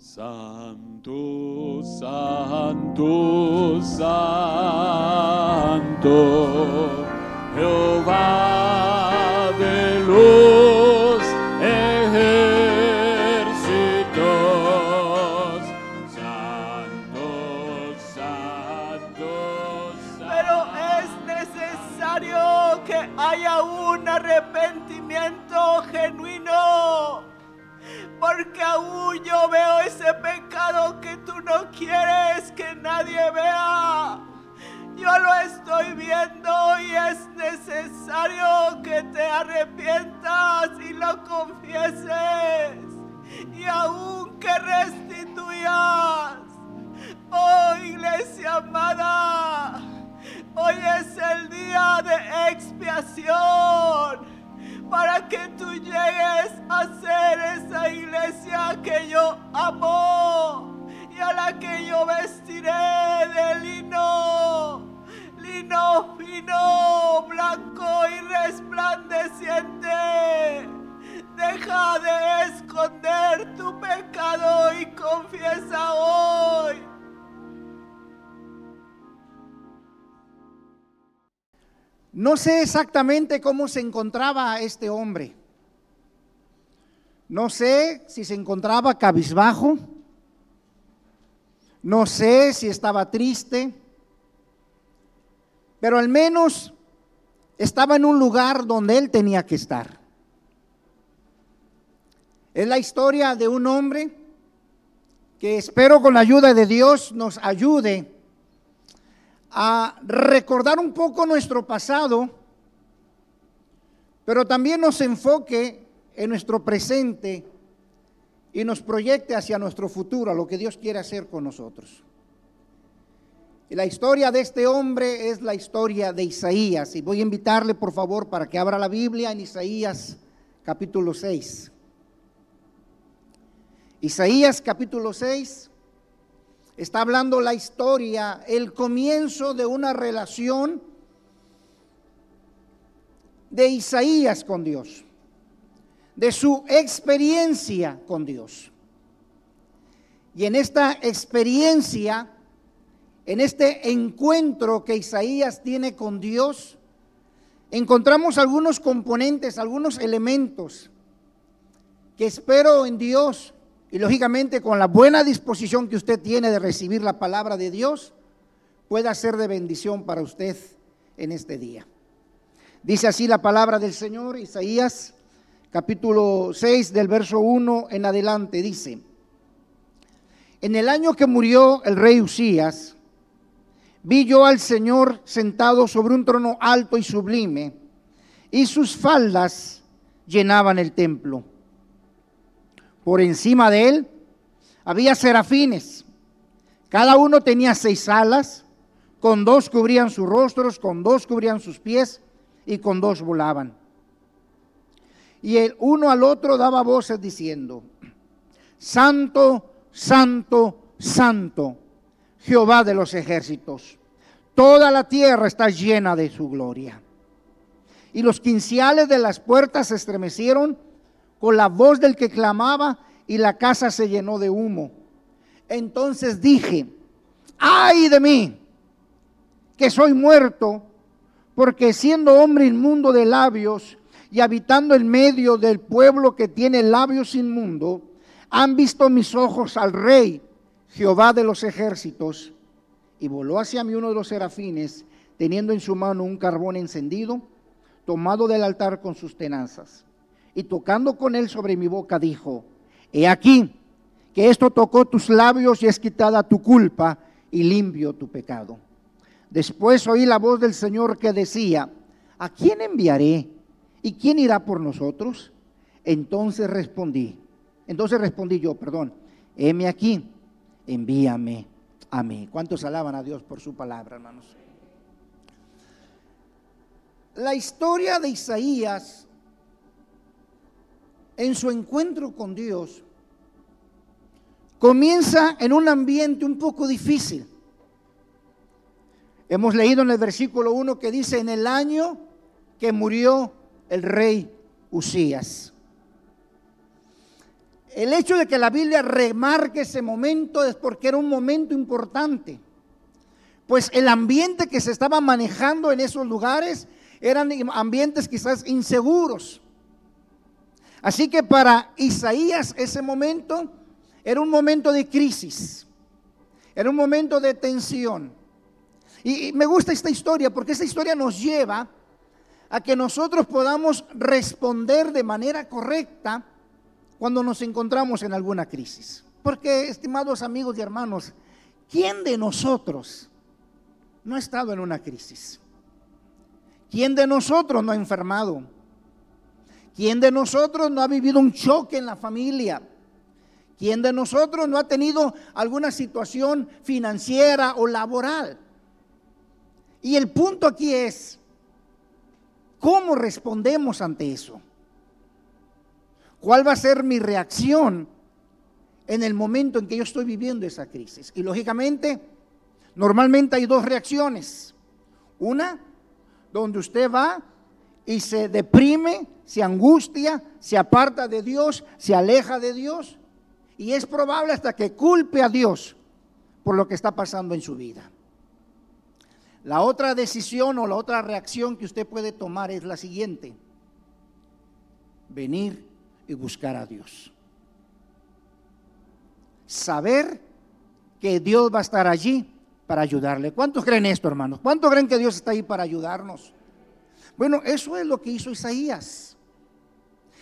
Santo, santo, santo, Jehová quieres que nadie vea. Yo lo estoy viendo y es necesario que te arrepientas y lo confieses. Y aún que restituyas. Oh iglesia amada, hoy es el día de expiación para que tú llegues a ser esa iglesia que yo amo y a la que yo vestiré de lino, lino fino, blanco y resplandeciente. Deja de esconder tu pecado y confiesa hoy. No sé exactamente cómo se encontraba este hombre. No sé si se encontraba cabizbajo. No sé si estaba triste. Pero al menos estaba en un lugar donde él tenía que estar. Es la historia de un hombre que espero con la ayuda de Dios nos ayude a recordar un poco nuestro pasado, pero también nos enfoque en nuestro presente y nos proyecte hacia nuestro futuro, a lo que Dios quiere hacer con nosotros. Y la historia de este hombre es la historia de Isaías. Y voy a invitarle, por favor, para que abra la Biblia en Isaías capítulo 6. Isaías capítulo 6 está hablando la historia, el comienzo de una relación de Isaías con Dios, de su experiencia con Dios. Y en esta experiencia, en este encuentro que Isaías tiene con Dios, encontramos algunos componentes, algunos elementos que espero en Dios y lógicamente con la buena disposición que usted tiene de recibir la palabra de Dios, pueda ser de bendición para usted en este día. Dice así la palabra del Señor, Isaías capítulo 6 del verso 1 en adelante, dice, en el año que murió el rey Usías, vi yo al Señor sentado sobre un trono alto y sublime, y sus faldas llenaban el templo. Por encima de él había serafines. Cada uno tenía seis alas, con dos cubrían sus rostros, con dos cubrían sus pies y con dos volaban. Y el uno al otro daba voces diciendo, Santo, Santo, Santo, Jehová de los ejércitos. Toda la tierra está llena de su gloria. Y los quinciales de las puertas se estremecieron con la voz del que clamaba y la casa se llenó de humo. Entonces dije, ay de mí, que soy muerto, porque siendo hombre inmundo de labios y habitando en medio del pueblo que tiene labios inmundo, han visto mis ojos al rey, Jehová de los ejércitos. Y voló hacia mí uno de los serafines, teniendo en su mano un carbón encendido, tomado del altar con sus tenazas y tocando con él sobre mi boca, dijo, he aquí que esto tocó tus labios y es quitada tu culpa y limpio tu pecado. Después oí la voz del Señor que decía, ¿a quién enviaré? ¿Y quién irá por nosotros? Entonces respondí, entonces respondí yo, perdón, heme aquí, envíame a mí. ¿Cuántos alaban a Dios por su palabra, hermanos? La historia de Isaías en su encuentro con Dios, comienza en un ambiente un poco difícil. Hemos leído en el versículo 1 que dice, en el año que murió el rey Usías. el hecho de que la Biblia remarque ese momento es porque era un momento importante. Pues el ambiente que se estaba manejando en esos lugares eran ambientes quizás inseguros. Así que para Isaías ese momento era un momento de crisis, era un momento de tensión. Y, me gusta esta historia porque esta historia nos lleva a que nosotros podamos responder de manera correcta cuando nos encontramos en alguna crisis. Porque, estimados amigos y hermanos, ¿quién de nosotros no ha estado en una crisis? ¿Quién de nosotros no ha enfermado? ¿Quién de nosotros no ha vivido un choque en la familia? ¿Quién de nosotros no ha tenido alguna situación financiera o laboral? Y el punto aquí es, ¿cómo respondemos ante eso? ¿Cuál va a ser mi reacción en el momento en que yo estoy viviendo esa crisis? Y lógicamente, normalmente hay dos reacciones. Una, donde usted va y se deprime, se angustia, se aparta de Dios, se aleja de Dios. Y es probable hasta que culpe a Dios por lo que está pasando en su vida. La otra decisión o la otra reacción que usted puede tomar es la siguiente. Venir y buscar a Dios. Saber que Dios va a estar allí para ayudarle. ¿Cuántos creen esto, hermanos? ¿Cuántos creen que Dios está ahí para ayudarnos? Bueno, eso es lo que hizo Isaías.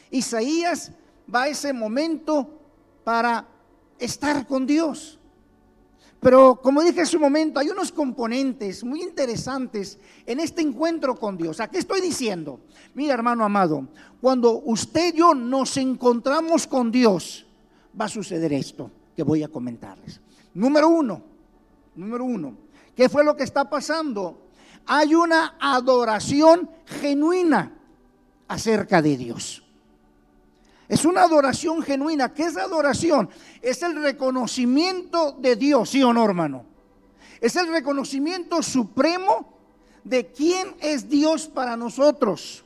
Isaías va a ese momento para estar con Dios. Pero como dije hace un momento, hay unos componentes muy interesantes en este encuentro con Dios. ¿A qué estoy diciendo? Mira, hermano amado, cuando usted y yo nos encontramos con Dios, va a suceder esto que voy a comentarles. Número uno, número uno, ¿qué fue lo que está pasando? Hay una adoración genuina acerca de Dios. Es una adoración genuina. ¿Qué es adoración? Es el reconocimiento de Dios, ¿sí o no, hermano? Es el reconocimiento supremo de quién es Dios para nosotros.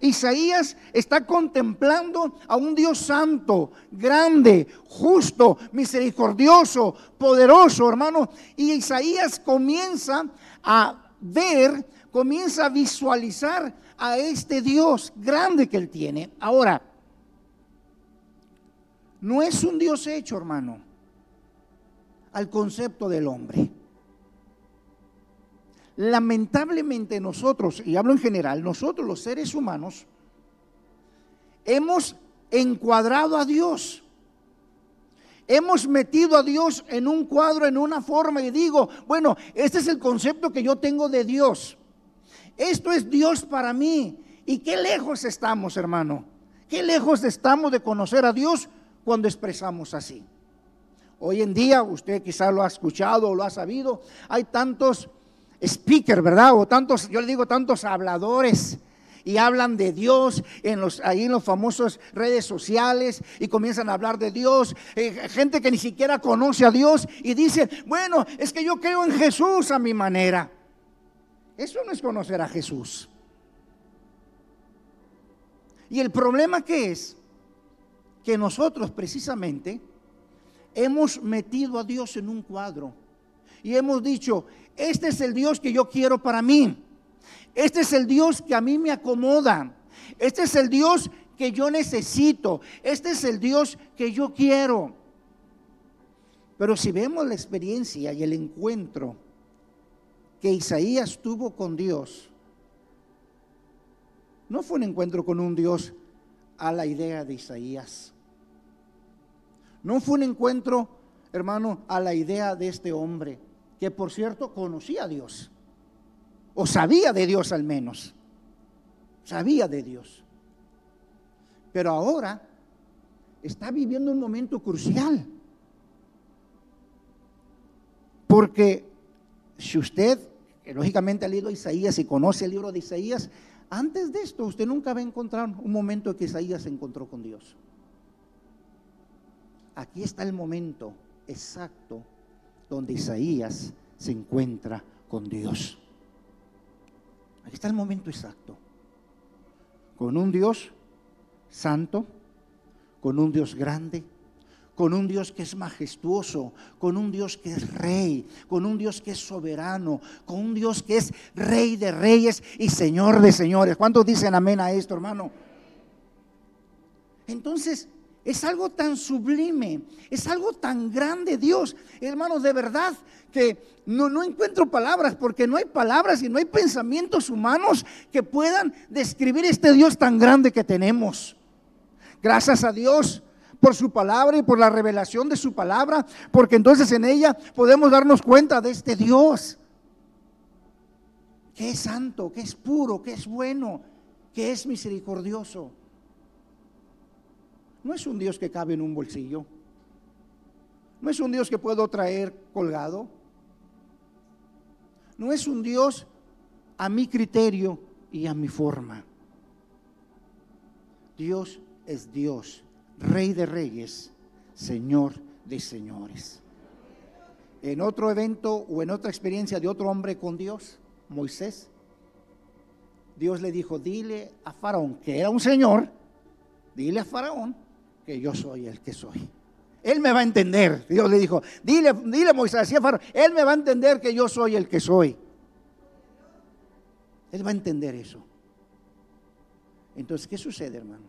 Isaías está contemplando a un Dios santo, grande, justo, misericordioso, poderoso, hermano. Y Isaías comienza a ver, comienza a visualizar a este Dios grande que él tiene. Ahora, no es un Dios hecho, hermano, al concepto del hombre. Lamentablemente nosotros, y hablo en general, nosotros los seres humanos, hemos encuadrado a Dios. Hemos metido a Dios en un cuadro, en una forma, y digo, bueno, este es el concepto que yo tengo de Dios. Esto es Dios para mí. ¿Y qué lejos estamos, hermano? ¿Qué lejos estamos de conocer a Dios cuando expresamos así. Hoy en día, usted quizás lo ha escuchado o lo ha sabido, hay tantos speakers, ¿verdad? O tantos, yo le digo, tantos habladores y hablan de Dios en los, ahí en los famosos redes sociales y comienzan a hablar de Dios. Eh, gente que ni siquiera conoce a Dios y dice, bueno, es que yo creo en Jesús a mi manera. Eso no es conocer a Jesús. Y el problema que es que nosotros precisamente hemos metido a Dios en un cuadro y hemos dicho, este es el Dios que yo quiero para mí, este es el Dios que a mí me acomoda, este es el Dios que yo necesito, este es el Dios que yo quiero. Pero si vemos la experiencia y el encuentro que Isaías tuvo con Dios, no fue un encuentro con un Dios a la idea de Isaías. No fue un encuentro, hermano, a la idea de este hombre, que por cierto conocía a Dios, o sabía de Dios al menos, sabía de Dios. Pero ahora está viviendo un momento crucial. Porque si usted, lógicamente ha leído Isaías y conoce el libro de Isaías, antes de esto usted nunca va a encontrar un momento en que Isaías se encontró con Dios. Aquí está el momento exacto donde Isaías se encuentra con Dios. Aquí está el momento exacto. Con un Dios santo, con un Dios grande, con un Dios que es majestuoso, con un Dios que es rey, con un Dios que es soberano, con un Dios que es rey de reyes y señor de señores. ¿Cuántos dicen amén a esto, hermano? Entonces, es algo tan sublime, es algo tan grande Dios. Hermanos, de verdad que no, no, encuentro palabras porque no hay palabras y no hay pensamientos humanos que puedan describir este Dios tan grande que tenemos. Gracias a Dios por su palabra y por la revelación de su palabra, porque entonces en ella podemos darnos cuenta de este Dios, que es santo, que es puro, que es bueno, que es misericordioso. No es un Dios que cabe en un bolsillo. No es un Dios que puedo traer colgado. No es un Dios a mi criterio y a mi forma. Dios es Dios Rey de Reyes, Señor de Señores. En otro evento o en otra experiencia de otro hombre con Dios, Moisés, Dios le dijo, dile a Faraón, que era un señor, dile a Faraón que yo soy el que soy. Él me va a entender. Dios le dijo, dile, dile Moisés, él me va a entender que yo soy el que soy. Él va a entender eso. Entonces, ¿qué sucede, hermano?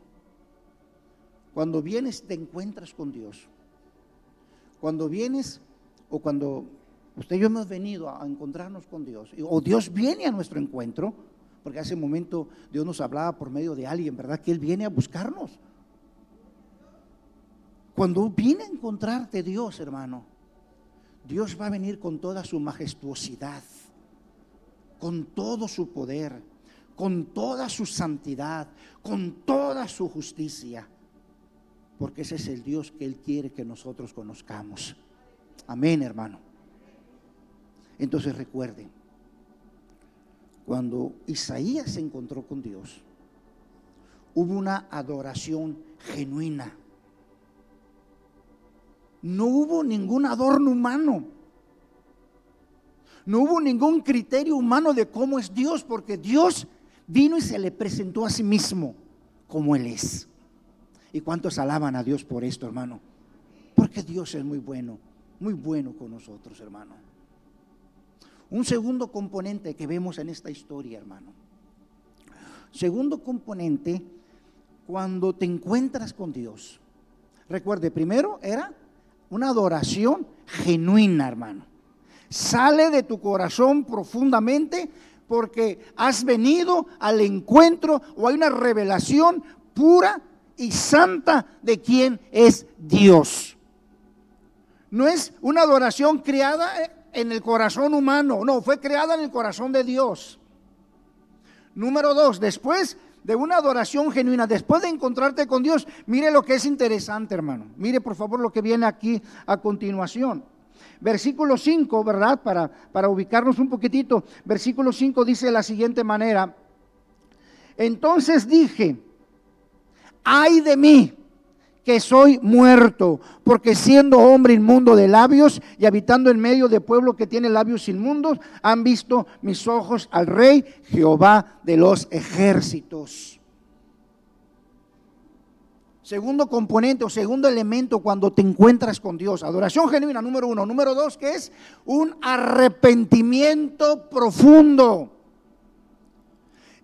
Cuando vienes te encuentras con Dios. Cuando vienes o cuando usted y yo hemos venido a encontrarnos con Dios, o Dios viene a nuestro encuentro, porque hace un momento Dios nos hablaba por medio de alguien, ¿verdad? Que Él viene a buscarnos. Cuando viene a encontrarte Dios, hermano, Dios va a venir con toda su majestuosidad, con todo su poder, con toda su santidad, con toda su justicia porque ese es el Dios que Él quiere que nosotros conozcamos. Amén, hermano. Entonces recuerden, cuando Isaías se encontró con Dios, hubo una adoración genuina. No hubo ningún adorno humano. No hubo ningún criterio humano de cómo es Dios, porque Dios vino y se le presentó a sí mismo como Él es. ¿Y cuántos alaban a Dios por esto, hermano? Porque Dios es muy bueno, muy bueno con nosotros, hermano. Un segundo componente que vemos en esta historia, hermano. Segundo componente, cuando te encuentras con Dios. Recuerde, primero era una adoración genuina, hermano. Sale de tu corazón profundamente porque has venido al encuentro o hay una revelación pura y santa de quien es Dios. No es una adoración creada en el corazón humano, no, fue creada en el corazón de Dios. Número dos, después de una adoración genuina, después de encontrarte con Dios, mire lo que es interesante, hermano. Mire por favor lo que viene aquí a continuación. Versículo 5, ¿verdad? Para, para ubicarnos un poquitito. Versículo 5 dice de la siguiente manera. Entonces dije, ay de mí, que soy muerto, porque siendo hombre inmundo de labios y habitando en medio de pueblo que tiene labios inmundos, han visto mis ojos al rey Jehová de los ejércitos. Segundo componente o segundo elemento cuando te encuentras con Dios. Adoración genuina, número uno. Número dos, que es un arrepentimiento profundo.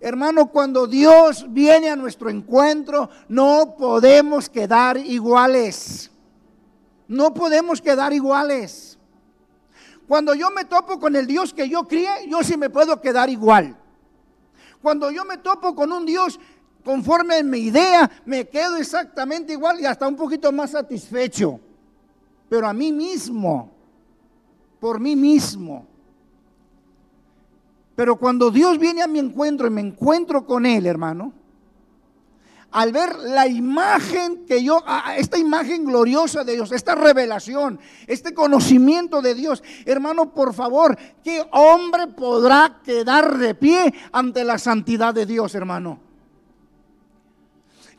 Hermano, cuando Dios viene a nuestro encuentro, no podemos quedar iguales. No podemos quedar iguales. Cuando yo me topo con el Dios que yo crié, yo sí me puedo quedar igual. Cuando yo me topo con un Dios conforme a mi idea, me quedo exactamente igual y hasta un poquito más satisfecho. Pero a mí mismo, por mí mismo. Pero cuando Dios viene a mi encuentro y me encuentro con Él, hermano, al ver la imagen que yo, esta imagen gloriosa de Dios, esta revelación, este conocimiento de Dios, hermano, por favor, ¿qué hombre podrá quedar de pie ante la santidad de Dios, hermano?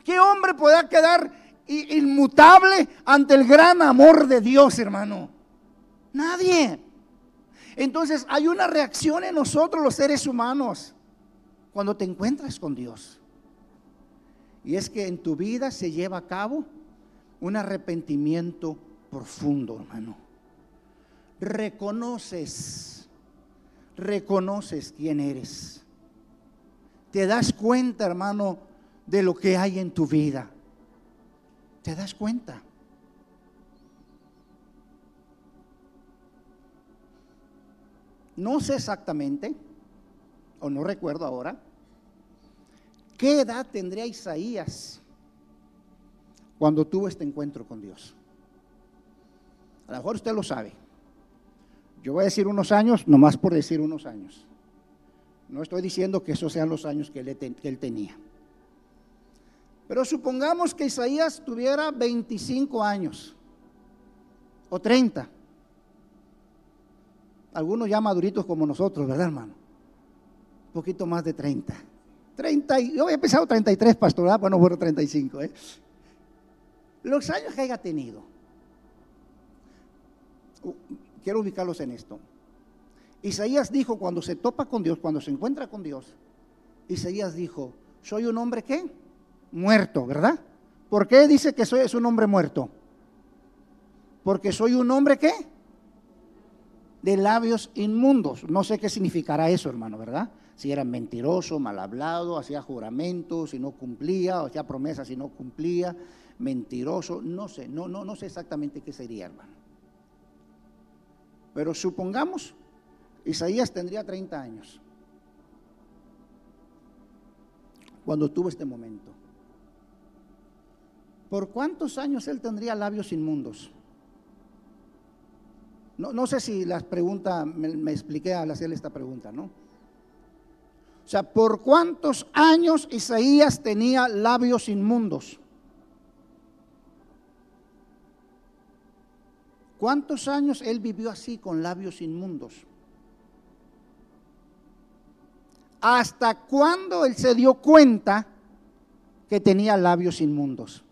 ¿Qué hombre podrá quedar inmutable ante el gran amor de Dios, hermano? Nadie. Entonces hay una reacción en nosotros los seres humanos cuando te encuentras con Dios. Y es que en tu vida se lleva a cabo un arrepentimiento profundo, hermano. Reconoces, reconoces quién eres. Te das cuenta, hermano, de lo que hay en tu vida. Te das cuenta. No sé exactamente, o no recuerdo ahora, qué edad tendría Isaías cuando tuvo este encuentro con Dios. A lo mejor usted lo sabe. Yo voy a decir unos años, nomás por decir unos años. No estoy diciendo que esos sean los años que él, tenía. Pero supongamos que Isaías tuviera 25 años o 30 algunos ya maduritos como nosotros, ¿verdad, hermano? Un poquito más de 30. 30, yo había pensado 33, pastor, ¿verdad? bueno, fueron 35. ¿eh? Los años que haya tenido, uh, quiero ubicarlos en esto. Isaías dijo cuando se topa con Dios, cuando se encuentra con Dios, Isaías dijo, soy un hombre que muerto, ¿verdad? ¿Por qué dice que soy es un hombre muerto? Porque soy un hombre que de labios inmundos. No sé qué significará eso, hermano, ¿verdad? Si era mentiroso, mal hablado, hacía juramentos y no cumplía, o hacía promesas y no cumplía, mentiroso, no sé, no, no, no sé exactamente qué sería, hermano. Pero supongamos, Isaías tendría 30 años cuando tuvo este momento. ¿Por cuántos años él tendría labios inmundos? No, sé si las preguntas, me, expliqué al hacerle esta pregunta, ¿no? O sea, ¿por cuántos años Isaías tenía labios inmundos? ¿Cuántos años él vivió así con labios inmundos? ¿Hasta cuándo él se dio cuenta que tenía labios inmundos?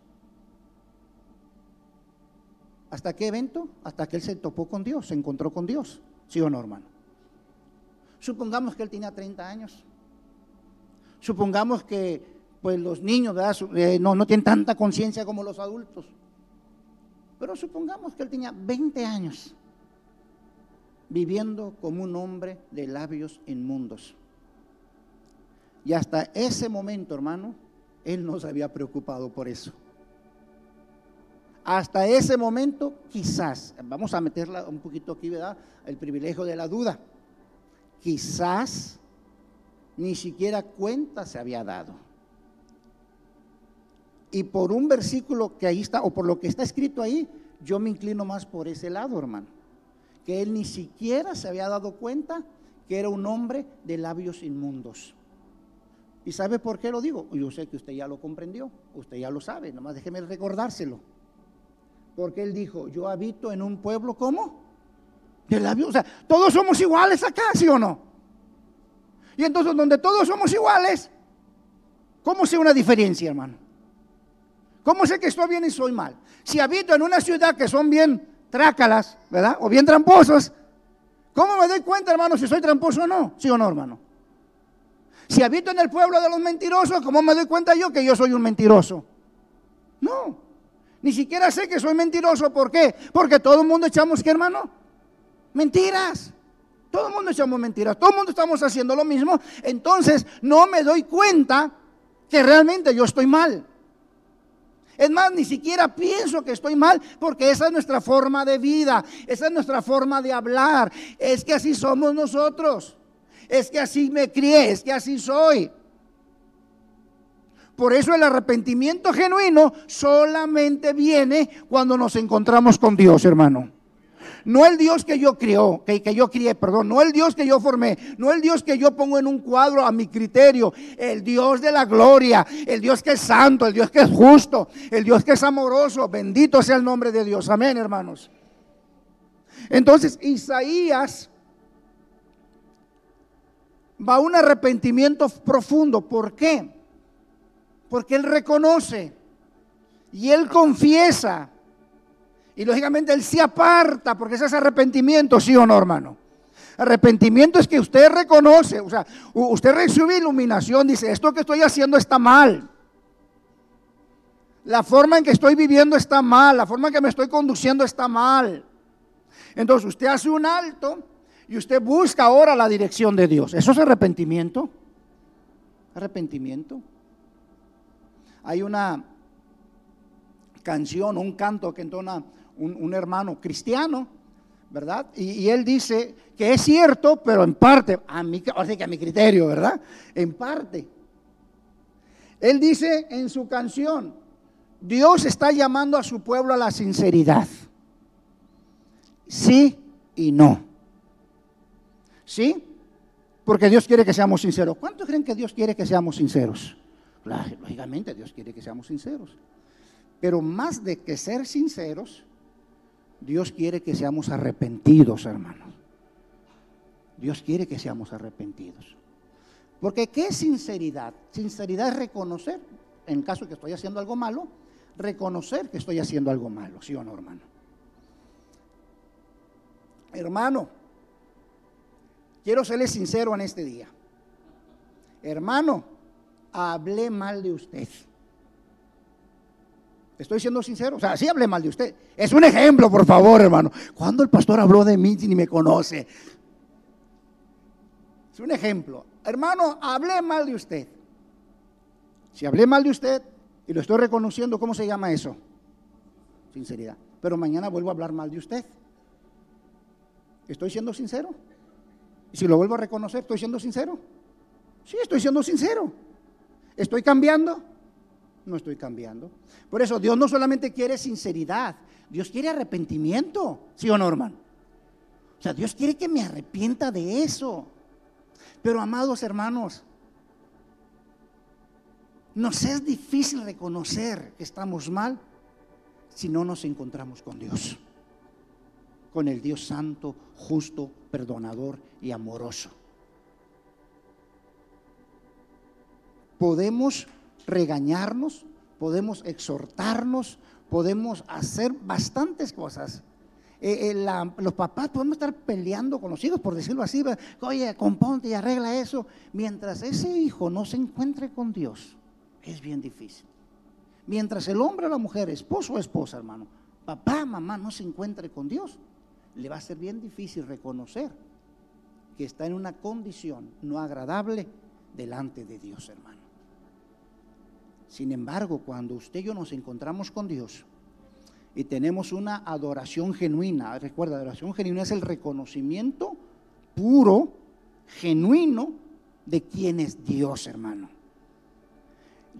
¿Hasta qué evento? Hasta que él se topó con Dios, se encontró con Dios. ¿Sí o no, hermano? Supongamos que él tenía 30 años. Supongamos que pues los niños eh, no, no tienen tanta conciencia como los adultos. Pero supongamos que él tenía 20 años viviendo como un hombre de labios inmundos. Y hasta ese momento, hermano, él no se había preocupado por eso. Hasta ese momento, quizás, vamos a meterla un poquito aquí, ¿verdad? El privilegio de la duda. Quizás ni siquiera cuenta se había dado. Y por un versículo que ahí está, o por lo que está escrito ahí, yo me inclino más por ese lado, hermano. Que él ni siquiera se había dado cuenta que era un hombre de labios inmundos. ¿Y sabe por qué lo digo? Yo sé que usted ya lo comprendió, usted ya lo sabe, nomás déjeme recordárselo. Porque él dijo, yo habito en un pueblo como de labios. O sea, todos somos iguales acá, ¿sí o no? Y entonces donde todos somos iguales, ¿cómo sé una diferencia, hermano? ¿Cómo sé que estoy bien y soy mal? Si habito en una ciudad que son bien trácalas, ¿verdad? O bien tramposos, ¿cómo me doy cuenta, hermano, si soy tramposo o no? ¿Sí o no, hermano? Si habito en el pueblo de los mentirosos, ¿cómo me doy cuenta yo que yo soy un mentiroso? No. Ni siquiera sé que soy mentiroso. ¿Por qué? Porque todo el mundo echamos, ¿qué hermano? Mentiras. Todo el mundo echamos mentiras. Todo el mundo estamos haciendo lo mismo. Entonces no me doy cuenta que realmente yo estoy mal. Es más, ni siquiera pienso que estoy mal porque esa es nuestra forma de vida, esa es nuestra forma de hablar. Es que así somos nosotros. Es que así me crié, es que así soy. Por eso el arrepentimiento genuino solamente viene cuando nos encontramos con Dios, hermano. No el Dios que yo crió, que, que, yo crié, perdón, no el Dios que yo formé, no el Dios que yo pongo en un cuadro a mi criterio, el Dios de la gloria, el Dios que es santo, el Dios que es justo, el Dios que es amoroso, bendito sea el nombre de Dios, amén hermanos. Entonces Isaías va a un arrepentimiento profundo, ¿por qué? Porque él reconoce y él confiesa. Y lógicamente él se aparta porque ese es arrepentimiento, sí o no, hermano. Arrepentimiento es que usted reconoce, o sea, usted recibe iluminación, dice, esto que estoy haciendo está mal. La forma en que estoy viviendo está mal, la forma en que me estoy conduciendo está mal. Entonces usted hace un alto y usted busca ahora la dirección de Dios. ¿Eso es arrepentimiento? Arrepentimiento. Hay una canción, un canto que entona un, hermano cristiano, ¿verdad? Y, y, él dice que es cierto, pero en parte, a mi, o sea que a mi criterio, ¿verdad? En parte. Él dice en su canción, Dios está llamando a su pueblo a la sinceridad. Sí y no. ¿Sí? Porque Dios quiere que seamos sinceros. ¿Cuántos creen que Dios quiere que seamos sinceros? Lógicamente Dios quiere que seamos sinceros. Pero más de que ser sinceros, Dios quiere que seamos arrepentidos, hermanos. Dios quiere que seamos arrepentidos. Porque ¿qué es sinceridad? Sinceridad es reconocer, en caso de que estoy haciendo algo malo, reconocer que estoy haciendo algo malo, ¿sí o no, hermano? Hermano, quiero serle sincero en este día. Hermano, hablé mal de usted. Estoy siendo sincero. O sea, sí hablé mal de usted. Es un ejemplo, por favor, hermano. Cuando el pastor habló de mí ni me conoce? Es un ejemplo. Hermano, hablé mal de usted. Si hablé mal de usted y lo estoy reconociendo, ¿cómo se llama eso? Sinceridad. Pero mañana vuelvo a hablar mal de usted. ¿Estoy siendo sincero? Y si lo vuelvo a reconocer, ¿estoy siendo sincero? Sí, estoy siendo sincero. ¿Estoy cambiando? No estoy cambiando. Por eso Dios no solamente quiere sinceridad, Dios quiere arrepentimiento. ¿Sí o no, hermano? O sea, Dios quiere que me arrepienta de eso. Pero amados hermanos, nos es difícil reconocer que estamos mal si no nos encontramos con Dios, con el Dios santo, justo, perdonador y amoroso. Podemos regañarnos, podemos exhortarnos, podemos hacer bastantes cosas. Eh, eh, los papás podemos estar peleando con los hijos, por decirlo así, oye, componte y arregla eso, mientras ese hijo no se encuentre con Dios, es bien difícil. Mientras el hombre o la mujer, esposo o esposa, hermano, papá, mamá, no se encuentre con Dios, le va a ser bien difícil reconocer que está en una condición no agradable delante de Dios, hermano. Sin embargo, cuando usted y yo nos encontramos con Dios y tenemos una adoración genuina, recuerda, adoración genuina es el reconocimiento puro, genuino de quién es Dios, hermano.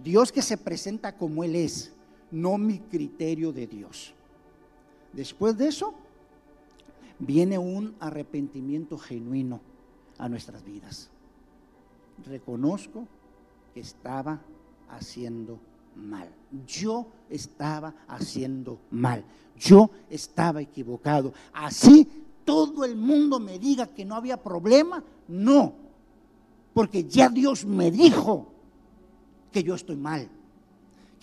Dios que se presenta como Él es, no mi criterio de Dios. Después de eso, viene un arrepentimiento genuino a nuestras vidas. Reconozco que estaba haciendo mal. Yo estaba haciendo mal. Yo estaba equivocado. Así todo el mundo me diga que no había problema. No, porque ya Dios me dijo que yo estoy mal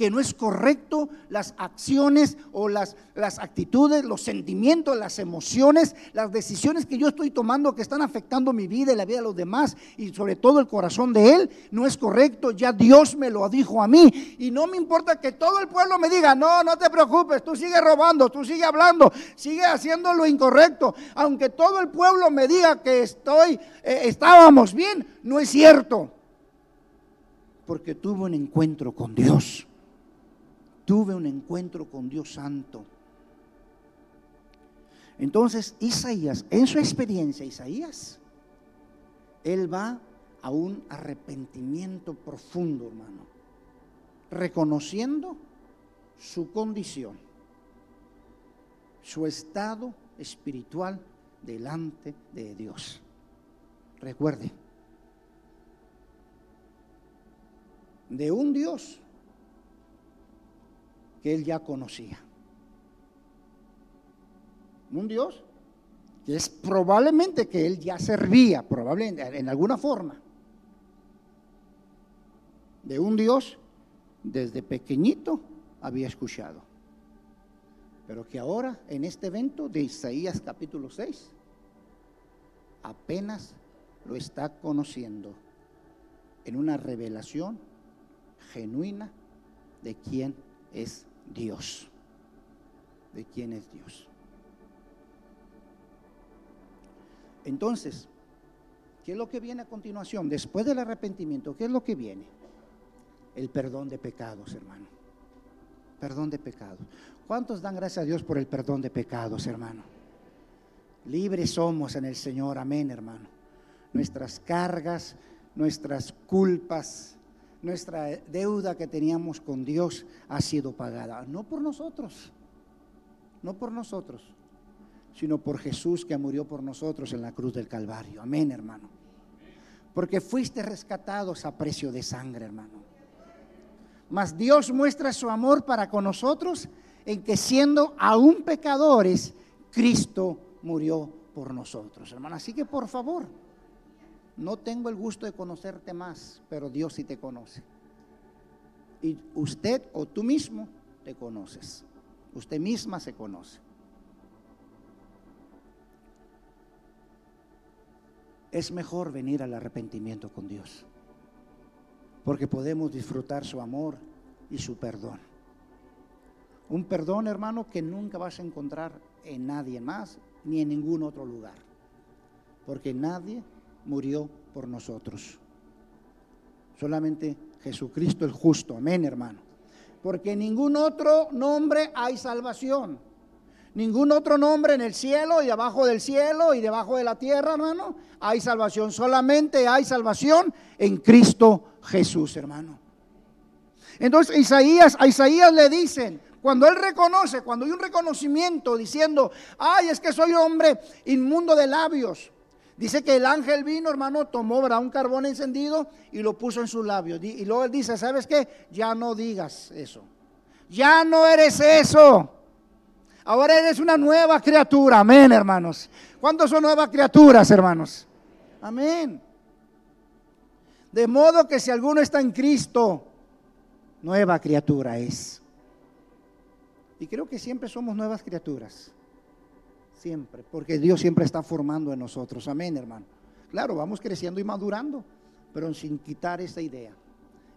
que no es correcto las acciones o las, las actitudes, los sentimientos, las emociones, las decisiones que yo estoy tomando que están afectando mi vida y la vida de los demás y sobre todo el corazón de Él, no es correcto. Ya Dios me lo dijo a mí y no me importa que todo el pueblo me diga, no, no te preocupes, tú sigue robando, tú sigue hablando, sigue haciendo lo incorrecto. Aunque todo el pueblo me diga que estoy, eh, estábamos bien, no es cierto. Porque tuve un encuentro con Dios tuve un encuentro con Dios Santo. Entonces, Isaías, en su experiencia, Isaías, él va a un arrepentimiento profundo, hermano, reconociendo su condición, su estado espiritual delante de Dios. Recuerde, de un Dios que él ya conocía. Un Dios que es probablemente que él ya servía, probablemente en alguna forma, de un Dios desde pequeñito había escuchado, pero que ahora en este evento de Isaías capítulo 6 apenas lo está conociendo en una revelación genuina de quién es Dios. De quién es Dios. Entonces, ¿qué es lo que viene a continuación? Después del arrepentimiento, ¿qué es lo que viene? El perdón de pecados, hermano. Perdón de pecados. ¿Cuántos dan gracias a Dios por el perdón de pecados, hermano? Libres somos en el Señor, amén, hermano. Nuestras cargas, nuestras culpas, nuestra deuda que teníamos con Dios ha sido pagada. No por nosotros, no por nosotros, sino por Jesús que murió por nosotros en la cruz del Calvario. Amén, hermano. Porque fuiste rescatados a precio de sangre, hermano. Mas Dios muestra su amor para con nosotros en que siendo aún pecadores, Cristo murió por nosotros, hermano. Así que por favor, no tengo el gusto de conocerte más, pero Dios sí te conoce. Y usted o tú mismo te conoces. Usted misma se conoce. Es mejor venir al arrepentimiento con Dios, porque podemos disfrutar su amor y su perdón. Un perdón, hermano, que nunca vas a encontrar en nadie más ni en ningún otro lugar, porque nadie murió por nosotros. Solamente Jesucristo el justo, amén hermano. Porque en ningún otro nombre hay salvación. Ningún otro nombre en el cielo y abajo del cielo y debajo de la tierra, hermano, hay salvación. Solamente hay salvación en Cristo Jesús, hermano. Entonces Isaías, a Isaías le dicen, cuando él reconoce, cuando hay un reconocimiento diciendo, ay, es que soy hombre inmundo de labios, Dice que el ángel vino, hermano, tomó un carbón encendido y lo puso en sus labios. Y luego él dice, ¿sabes qué? Ya no digas eso. Ya no eres eso. Ahora eres una nueva criatura. Amén, hermanos. ¿Cuántos son nuevas criaturas, hermanos? Amén. De modo que si alguno está en Cristo, nueva criatura es. Y creo que siempre somos nuevas criaturas. Siempre, porque Dios siempre está formando en nosotros. Amén, hermano. Claro, vamos creciendo y madurando, pero sin quitar esa idea.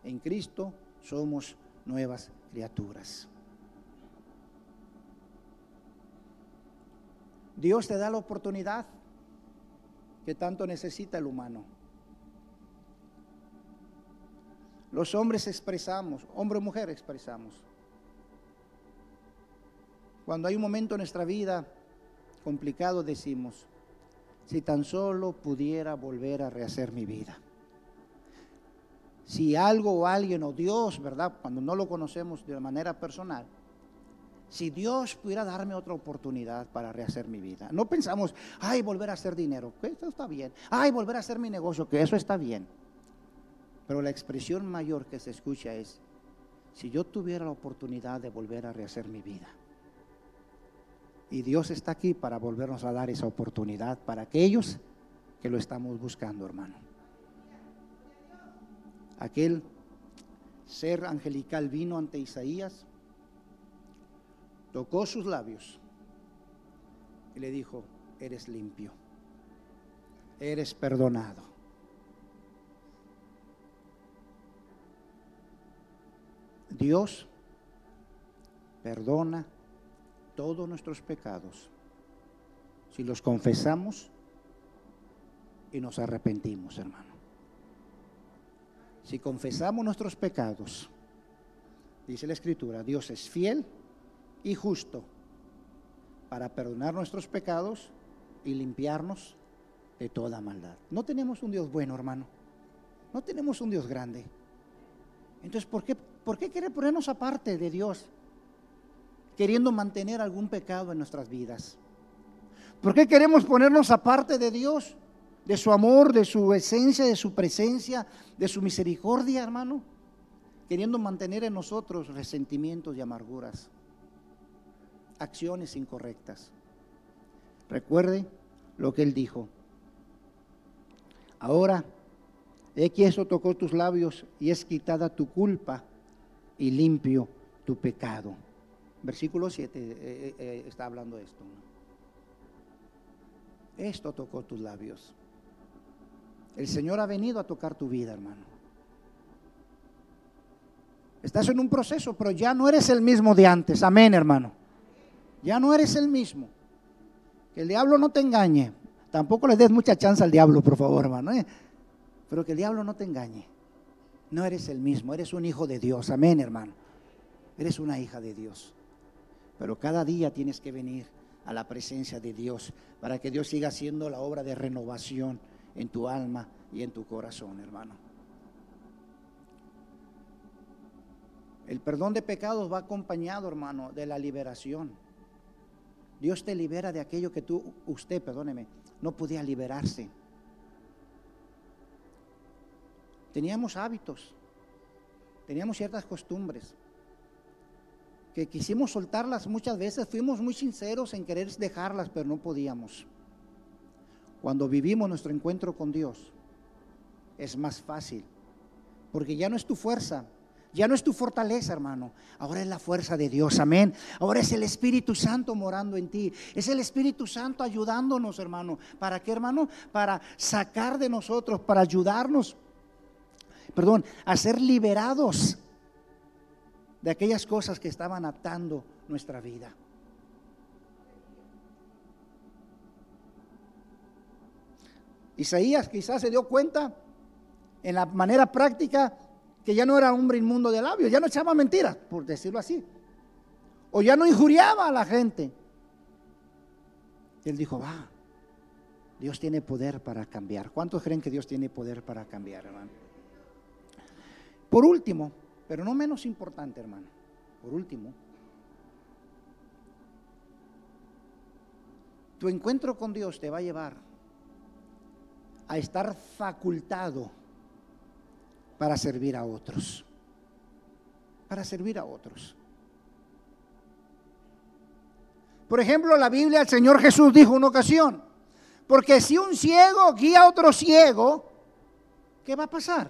En Cristo somos nuevas criaturas. Dios te da la oportunidad que tanto necesita el humano. Los hombres expresamos, hombre o mujer expresamos. Cuando hay un momento en nuestra vida complicado decimos, si tan solo pudiera volver a rehacer mi vida. Si algo o alguien o Dios, ¿verdad? Cuando no lo conocemos de manera personal, si Dios pudiera darme otra oportunidad para rehacer mi vida. No pensamos, ay, volver a hacer dinero, que eso está bien. Ay, volver a hacer mi negocio, que eso está bien. Pero la expresión mayor que se escucha es, si yo tuviera la oportunidad de volver a rehacer mi vida. Y Dios está aquí para volvernos a dar esa oportunidad para aquellos que lo estamos buscando, hermano. Aquel ser angelical vino ante Isaías, tocó sus labios y le dijo, eres limpio, eres perdonado. Dios perdona todos nuestros pecados si los confesamos y nos arrepentimos, hermano. Si confesamos nuestros pecados, dice la Escritura, Dios es fiel y justo para perdonar nuestros pecados y limpiarnos de toda maldad. No tenemos un Dios bueno, hermano. No tenemos un Dios grande. Entonces, ¿por qué, por qué quiere ponernos aparte de Dios? Queriendo mantener algún pecado en nuestras vidas? ¿Por qué queremos ponernos aparte de Dios, de su amor, de su esencia, de su presencia, de su misericordia, hermano? Queriendo mantener en nosotros resentimientos y amarguras, acciones incorrectas. Recuerde lo que él dijo. Ahora, he que eso tocó tus labios y es quitada tu culpa y limpio tu pecado. Versículo 7 eh, eh, eh, está hablando esto. Esto tocó tus labios. El Señor ha venido a tocar tu vida, hermano. Estás en un proceso, pero ya no eres el mismo de antes. Amén, hermano. Ya no eres el mismo. Que el diablo no te engañe. Tampoco le des mucha chance al diablo, por favor, hermano. Pero que el diablo no te engañe. No eres el mismo, eres un hijo de Dios. Amén, hermano. Eres una hija de Dios. Pero cada día tienes que venir a la presencia de Dios para que Dios siga haciendo la obra de renovación en tu alma y en tu corazón, hermano. El perdón de pecados va acompañado, hermano, de la liberación. Dios te libera de aquello que tú, usted, perdóneme, no podía liberarse. Teníamos hábitos, teníamos ciertas costumbres que quisimos soltarlas muchas veces, fuimos muy sinceros en querer dejarlas, pero no podíamos. Cuando vivimos nuestro encuentro con Dios, es más fácil, porque ya no es tu fuerza, ya no es tu fortaleza, hermano. Ahora es la fuerza de Dios, amén. Ahora es el Espíritu Santo morando en ti. Es el Espíritu Santo ayudándonos, hermano. ¿Para qué, hermano? Para sacar de nosotros, para ayudarnos, perdón, a ser liberados de aquellas cosas que estaban atando nuestra vida. Isaías quizás se dio cuenta en la manera práctica que ya no era hombre inmundo de labios, ya no echaba mentiras, por decirlo así. O ya no injuriaba a la gente. Él dijo, va, Dios tiene poder para cambiar. ¿Cuántos creen que Dios tiene poder para cambiar, hermano? Por último, pero no menos importante, hermano, por último, tu encuentro con Dios te va a llevar a estar facultado para servir a otros. Para servir a otros. Por ejemplo, la Biblia, el Señor Jesús dijo una ocasión, porque si un ciego guía a otro ciego, ¿qué va a pasar?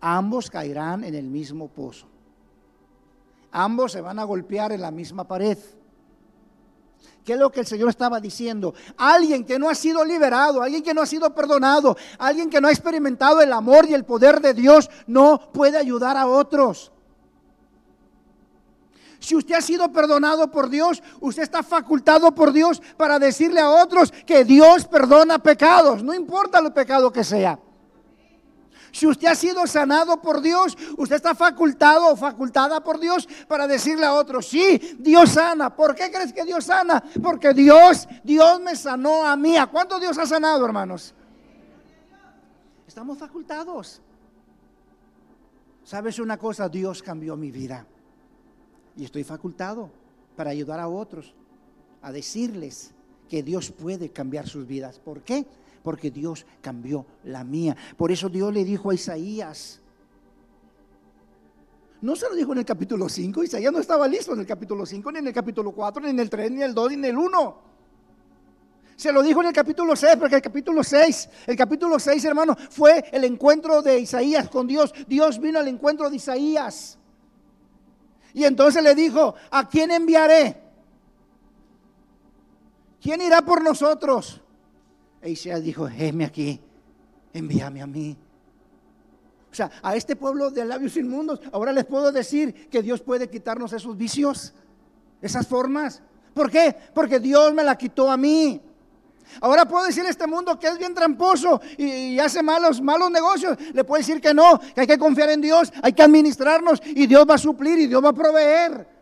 Ambos caerán en el mismo pozo. Ambos se van a golpear en la misma pared. ¿Qué es lo que el Señor estaba diciendo? Alguien que no ha sido liberado, alguien que no ha sido perdonado, alguien que no ha experimentado el amor y el poder de Dios, no puede ayudar a otros. Si usted ha sido perdonado por Dios, usted está facultado por Dios para decirle a otros que Dios perdona pecados, no importa el pecado que sea. Si usted ha sido sanado por Dios, usted está facultado o facultada por Dios para decirle a otros, sí, Dios sana. ¿Por qué crees que Dios sana? Porque Dios, Dios me sanó a mí. ¿A cuánto Dios ha sanado, hermanos? Estamos facultados. ¿Sabes una cosa? Dios cambió mi vida. Y estoy facultado para ayudar a otros a decirles que Dios puede cambiar sus vidas. ¿Por qué? Porque Dios cambió la mía. Por eso Dios le dijo a Isaías, no se lo dijo en el capítulo 5, Isaías no estaba listo en el capítulo 5, ni en el capítulo 4, ni en el 3, ni en el 2, ni en el 1. Se lo dijo en el capítulo 6, porque el capítulo 6, el capítulo 6, hermano, fue el encuentro de Isaías con Dios. Dios vino al encuentro de Isaías. Y entonces le dijo, ¿a quién enviaré? ¿Quién irá por nosotros? E Isaías dijo, heme aquí, envíame a mí. O sea, a este pueblo de labios inmundos, ahora les puedo decir que Dios puede quitarnos esos vicios, esas formas. ¿Por qué? Porque Dios me la quitó a mí. Ahora puedo decirle a este mundo que es bien tramposo y, hace malos, malos negocios. Le puedo decir que no, que hay que confiar en Dios, hay que administrarnos y Dios va a suplir y Dios va a proveer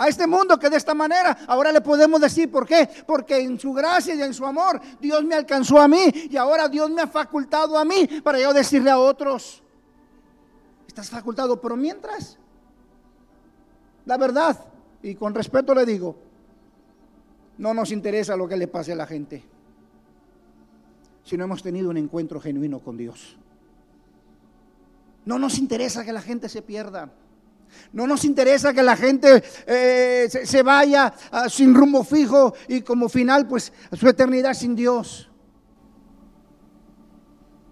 a este mundo que de esta manera ahora le podemos decir por qué, porque en su gracia y en su amor Dios me alcanzó a mí y ahora Dios me ha facultado a mí para yo decirle a otros, estás facultado, pero mientras, la verdad, y con respeto le digo, no nos interesa lo que le pase a la gente, si no hemos tenido un encuentro genuino con Dios. No nos interesa que la gente se pierda. No nos interesa que la gente eh, se, vaya ah, sin rumbo fijo y como final pues su eternidad sin Dios.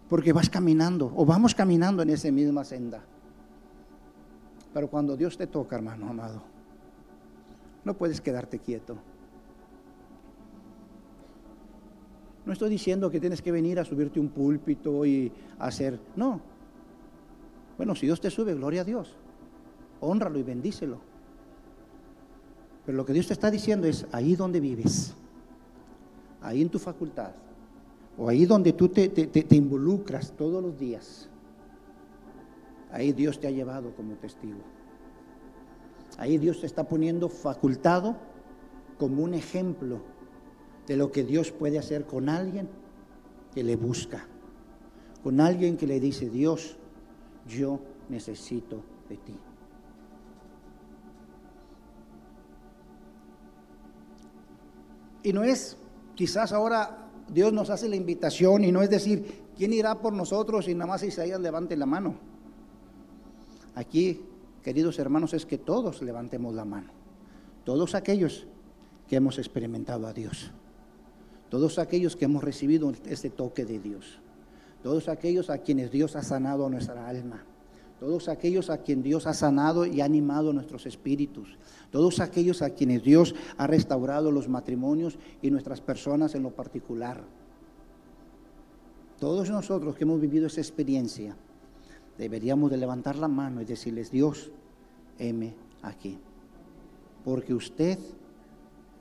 Porque vas caminando o vamos caminando en esa misma senda. Pero cuando Dios te toca, hermano amado, no puedes quedarte quieto. No estoy diciendo que tienes que venir a subirte un púlpito y hacer, no. Bueno, si Dios te sube, gloria a Dios. Honralo y bendícelo. Pero lo que Dios te está diciendo es, ahí donde vives, ahí en tu facultad, o ahí donde tú te, te- involucras todos los días, ahí Dios te ha llevado como testigo. Ahí Dios te está poniendo facultado como un ejemplo de lo que Dios puede hacer con alguien que le busca, con alguien que le dice, Dios, yo necesito de ti. Y no es, quizás ahora Dios nos hace la invitación y no es decir, ¿quién irá por nosotros? Y nada más Isaías levante la mano. Aquí, queridos hermanos, es que todos levantemos la mano. Todos aquellos que hemos experimentado a Dios. Todos aquellos que hemos recibido este toque de Dios. Todos aquellos a quienes Dios ha sanado nuestra alma. Todos aquellos a quienes Dios ha sanado y animado nuestros espíritus. Todos aquellos a quienes Dios ha restaurado los matrimonios y nuestras personas en lo particular. Todos nosotros que hemos vivido esa experiencia, deberíamos de levantar la mano y decirles, Dios, heme aquí. Porque usted,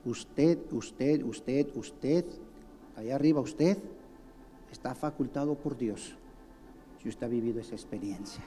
usted, usted, usted, usted, allá arriba usted, está facultado por Dios si usted ha vivido esa experiencia.